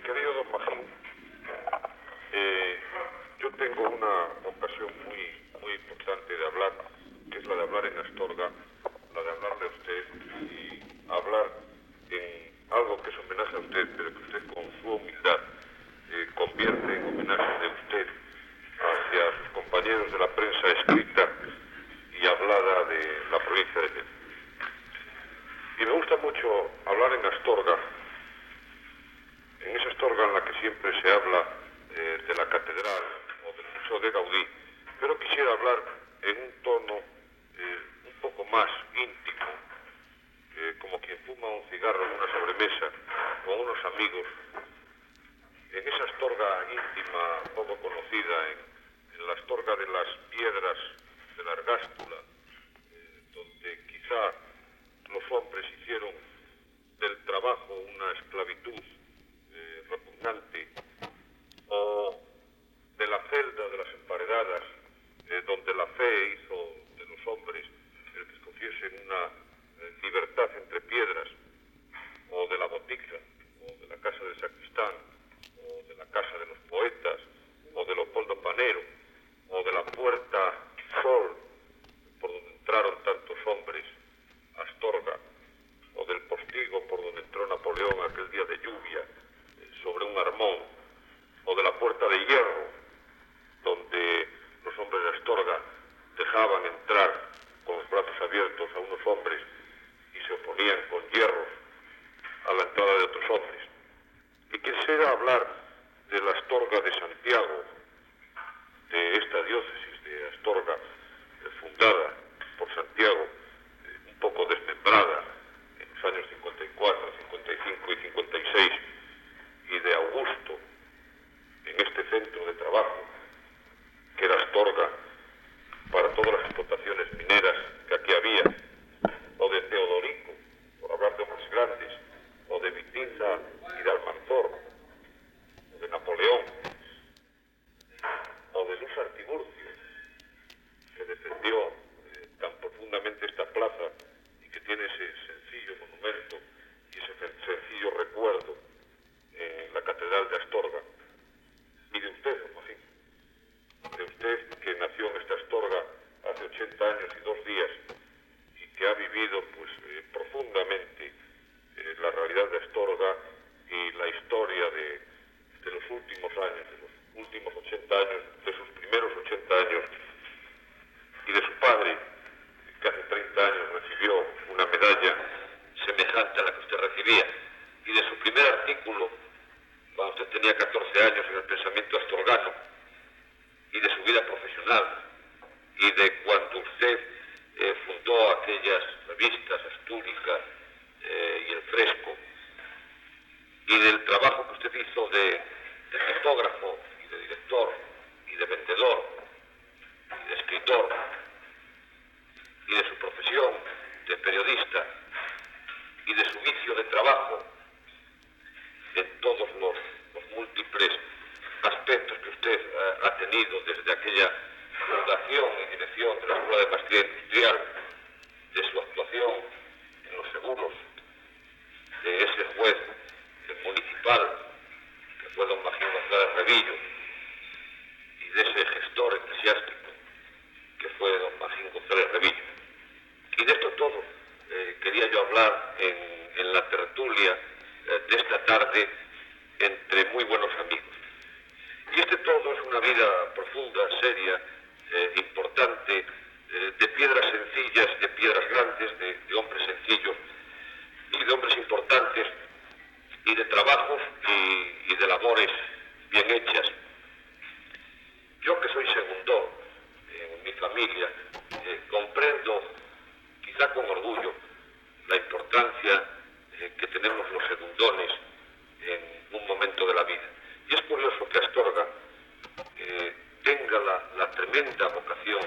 querido don Magín, eh, yo tengo una ocasión muy, muy importante de hablar, que es la de hablar en Astorga, la de hablarle a usted y hablar en algo que es homenaje a usted, pero que usted con su humildad eh, convierte en homenaje de usted hacia sus compañeros de la prensa escrita y hablada de la provincia de León. Y me gusta mucho hablar en Astorga, en esa Astorga en la que siempre se habla eh, de la catedral o del Museo de Gaudí, pero quisiera hablar en un tono eh, un poco más íntimo, eh, como quien fuma un cigarro en una sobremesa con unos amigos, en esa Astorga íntima, poco conocida, en, en la Astorga de las piedras de la Argástula, donde quizá los hombres hicieron del trabajo una esclavitud eh, repugnante, o de la celda de las emparedadas, eh, donde la fe hizo de los hombres el que escogiesen una eh, libertad entre piedras, o de la botica, o de la casa del sacristán, o de la casa de los poetas, o de Leopoldo Panero, o de la puerta Sol, por donde entraron tantos hombres, Astorga, o del postigo por donde entró Napoleón aquel día de lluvia eh, sobre un armón, o de la puerta de hierro, donde los hombres de Astorga dejaban entrar con los brazos abiertos a unos hombres y se oponían con hierros a la entrada de otros hombres. Y quisiera hablar de la Astorga de Santiago, de esta diócesis de Astorga, eh, fundada por Santiago, eh, un poco desmembrada en los años 54, 55 y 56, y de Augusto, en este centro de trabajo, que era Astorga, para todas las explotaciones mineras que aquí había, o de Teodorico, por hablar de hombres grandes, o de Vitinza y de Almanzor, o de Napoleón, o de Luz Artiburcio, que defendió eh, tan profundamente esta plaza y que tiene ese sencillo monumento y ese sen- sencillo recuerdo en la Catedral de Astorga. Y de usted, don Joaquín, de usted que nació en esta Astorga hace 80 años y dos días y que ha vivido pues eh, profundamente eh, la realidad de Astorga y la historia de, de los últimos años, de los últimos 80 años, de sus primeros 80 años y de su padre, que hace 30 años recibió una medalla semejante a la que usted recibía, y de su primer artículo, cuando usted tenía 14 años en el pensamiento astorgano, y de su vida profesional, y de cuando usted eh, fundó aquellas revistas, Astúrica eh, y El Fresco, y del trabajo que usted hizo de, de tipógrafo, y de director, y de vendedor, y de escritor, y de su profesión de periodista, y de su vicio de trabajo, en todos los múltiples aspectos que usted ha tenido desde aquella fundación y dirección de la Escuela de Pastelería Industrial, de su actuación en los seguros, de ese juez municipal que fue don Magín González Revillo, y de ese gestor eclesiástico que fue don Magín González Revillo. Y de esto todo eh, quería yo hablar en, en la tertulia eh, de esta tarde entre muy buenos amigos. Y este todo es una vida profunda, seria, eh, importante, eh, de piedras sencillas, de piedras grandes, de, hombres sencillos y de hombres importantes y de trabajos y, de labores bien hechas. Yo que soy segundo en mi familia, eh, comprendo, quizá con orgullo, la importancia eh, que tenemos los segundones en un momento de la vida. Y es curioso que Astorga tenga la, tremenda vocación,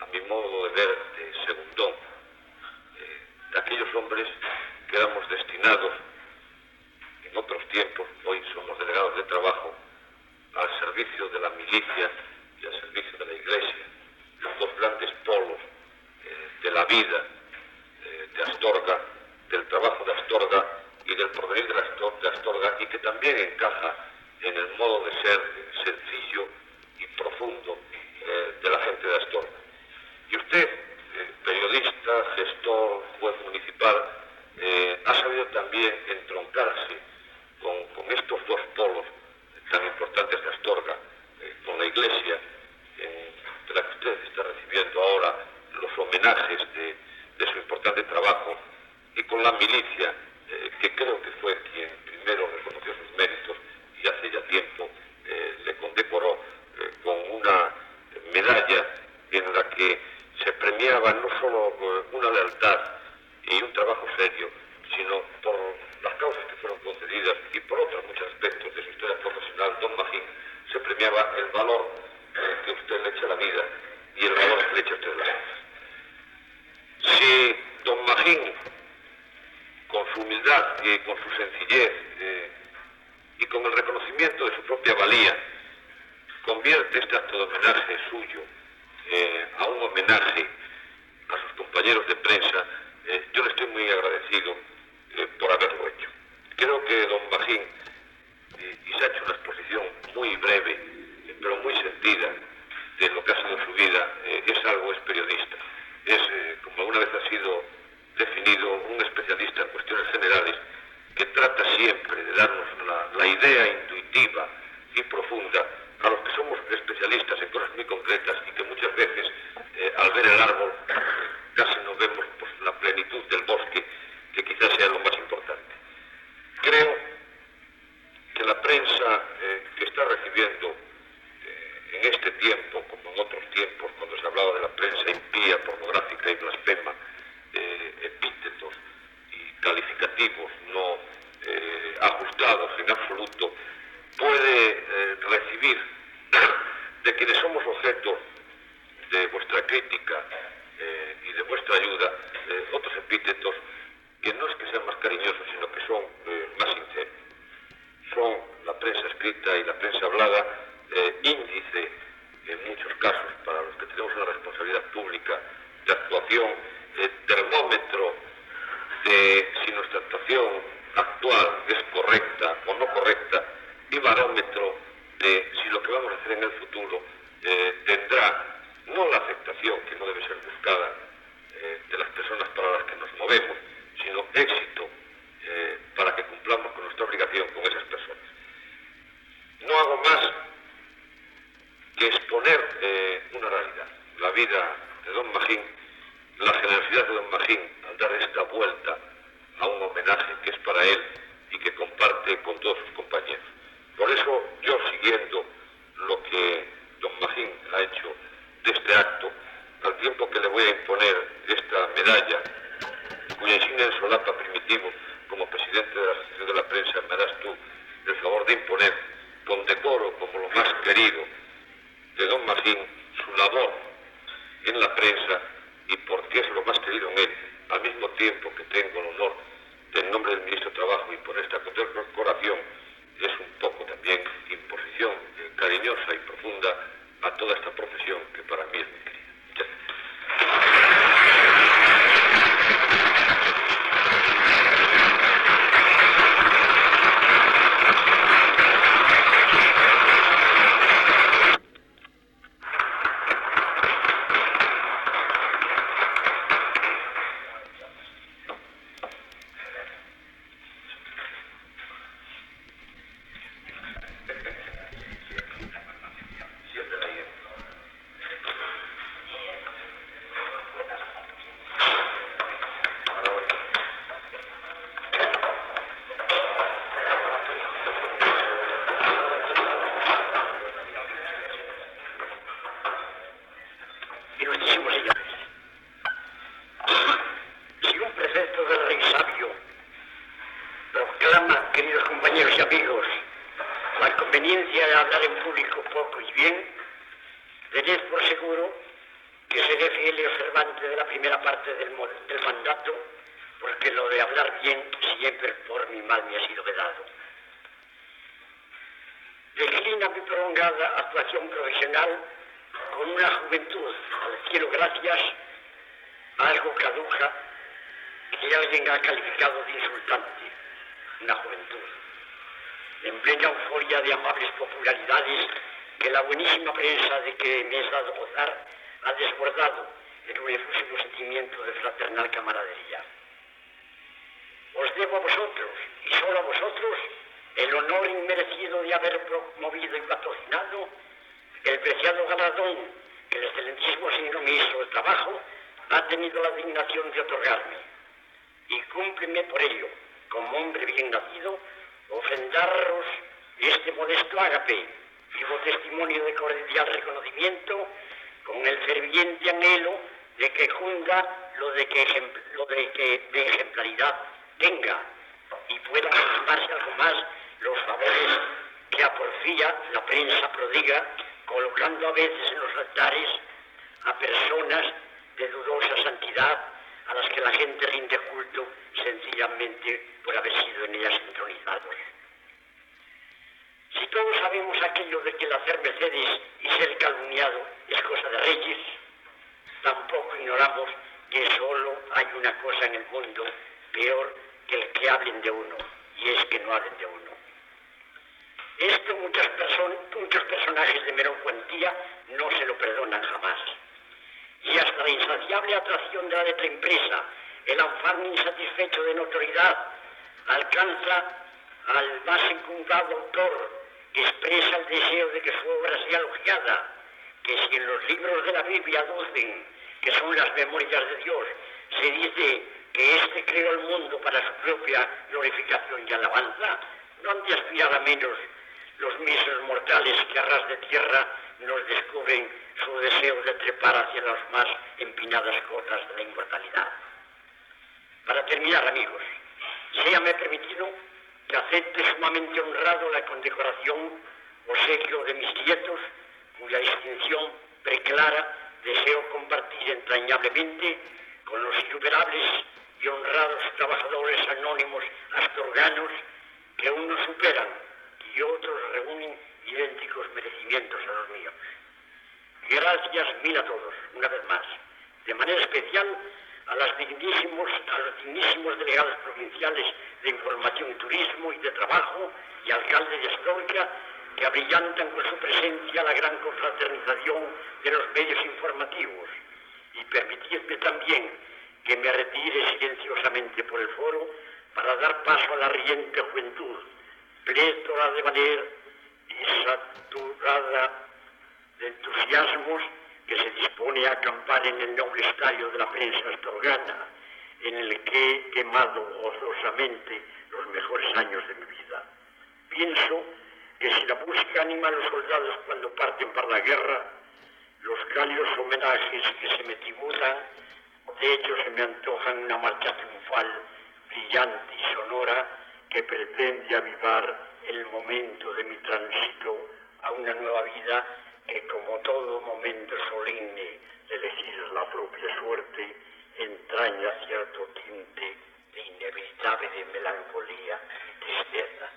a mi modo de ver, de segundón, eh, de aquellos hombres que éramos destinados en otros tiempos, hoy somos delegados de trabajo, al servicio de la milicia y al servicio de la iglesia, los dos grandes polos eh, de la vida eh, de Astorga, del trabajo de Astorga y del porvenir de Astorga y que también encaja en el modo de ser sencillo y profundo eh, de la gente de Astorga. Y usted, eh, periodista, gestor, juez municipal, eh, ha sabido también entroncarse con, estos dos polos tan importantes de Astorga, con la Iglesia, de la que usted está recibiendo ahora los homenajes de su importante trabajo, y con la milicia, que creo que fue quien primero reconoció sus méritos y hace ya tiempo eh, le condecoró eh, con una medalla en la que se premiaba no solo eh, una lealtad y un trabajo serio, sino por las causas que fueron concedidas y por otros muchos aspectos de su historia profesional, don Magín se premiaba el valor que usted le echa a la vida y el valor que le echa a usted a las cosas. Si don Magín, con su humildad y con su sencillez, y con el reconocimiento de su propia valía, convierte este acto de homenaje suyo eh, a un homenaje a sus compañeros de prensa, eh, yo le estoy muy agradecido eh, por haberlo hecho. Creo que don Bajín, y se ha hecho una exposición muy breve, pero muy sentida, de lo que ha sido su vida, es algo, es periodista. Es, como alguna vez ha sido definido, un especialista en cuestiones generales que trata siempre de darnos la, idea intuitiva y profunda a los que somos especialistas en cosas muy concretas y que muchas veces eh, al ver el árbol casi no vemos pues, la plenitud del bosque, que quizás sea lo más importante. Creo que la prensa eh, que está recibiendo eh, en este tiempo, como en otros tiempos, cuando se hablaba de la prensa impía, pornográfica y blasfema, epítetos y calificativos no eh, ajustados en absoluto, puede eh, recibir de quienes somos objeto de vuestra crítica eh, y de vuestra ayuda otros epítetos que no es que sean más cariñosos, sino que son más sinceros. Son la prensa escrita y la prensa hablada índice en muchos casos para los que tenemos una responsabilidad pública de actuación, termómetro de si nuestra actuación actual es correcta o no correcta y barómetro de si lo que vamos a hacer en el futuro eh, tendrá no la aceptación que no debe ser buscada eh, de las personas para las que nos movemos, sino éxito eh, para que cumplamos con nuestra obligación con esas personas. No hago más que exponer una realidad, la vida de don Magín, la generosidad de don Magín al dar esta vuelta a un homenaje que es para él y que comparte con todos sus compañeros. Por eso yo siguiendo lo que don Magín ha hecho de este acto, al tiempo que le voy a imponer esta medalla, cuya insignia en solapa primitivo como presidente de la Asociación de la Prensa me das tú el favor de imponer con decoro como lo más querido de don Magín su labor en la prensa y porque es lo más querido en él, al mismo tiempo que tengo el honor en nombre del ministro de Trabajo y por esta condecoración es un poco también imposición cariñosa y profunda a toda esta profesión que para mí es muy querida. primera parte del, del mandato, porque lo de hablar bien siempre por mi mal me ha sido vedado. Declina mi prolongada actuación profesional con una juventud, al cielo gracias, algo caduca, que alguien ha calificado de insultante, una juventud. En plena euforia de amables popularidades que la buenísima prensa de que me he dado gozar ha desbordado un efusivo sentimiento de fraternal camaradería. Os debo a vosotros, y solo a vosotros, el honor inmerecido de haber promovido y patrocinado el preciado galardón que el excelentísimo señor ministro de Trabajo ha tenido la dignación de otorgarme. Y cúmpleme por ello, como hombre bien nacido, ofrendaros este modesto ágape, vivo testimonio de cordial reconocimiento, con el ferviente anhelo de que junda lo de que, lo de, que de ejemplaridad tenga y pueda sumarse algo más los favores que a porfía la prensa prodiga, colocando a veces en los altares a personas de dudosa santidad a las que la gente rinde culto sencillamente por haber sido en ellas sincronizados. Si todos sabemos aquello de que el hacer mercedes y ser calumniado es cosa de reyes, tampoco ignoramos que solo hay una cosa en el mundo peor que el que hablen de uno, y es que no hablen de uno. Esto muchos personajes de menor cuantía no se lo perdonan jamás. Y hasta la insaciable atracción de la letra impresa, el afán insatisfecho de notoriedad, alcanza al más encumbrado autor que expresa el deseo de que su obra sea elogiada, que si en los libros de la Biblia aducen que son las memorias de Dios, se dice que éste creó el mundo para su propia glorificación y alabanza, no han de aspirar a menos los míseros mortales que a ras de tierra nos descubren su deseo de trepar hacia las más empinadas cotas de la inmortalidad. Para terminar, amigos, séame permitido que acepte sumamente honrado la condecoración o sequio de mis nietos, cuya distinción preclara deseo compartir entrañablemente con los innumerables y honrados trabajadores anónimos astorganos que unos superan y otros reúnen idénticos merecimientos a los míos. Gracias mil a todos, una vez más. De manera especial a, los dignísimos, a los dignísimos delegados provinciales de Información y Turismo y de Trabajo y alcalde de Astorga que abrillantan con su presencia la gran confraternización de los medios informativos. Y permitidme también que me retire silenciosamente por el foro para dar paso a la riente juventud, plétora de valer y saturada de entusiasmos que se dispone a acampar en el noble estadio de la prensa astorgana, en el que he quemado gozosamente los mejores años de mi vida. Pienso que si la música anima a los soldados cuando parten para la guerra, los cálidos homenajes que se me tributan, de hecho se me antojan una marcha triunfal, brillante y sonora, que pretende avivar el momento de mi tránsito a una nueva vida que como todo momento solemne de elegir la propia suerte, entraña cierto tinte de inevitable melancolía y tristeza.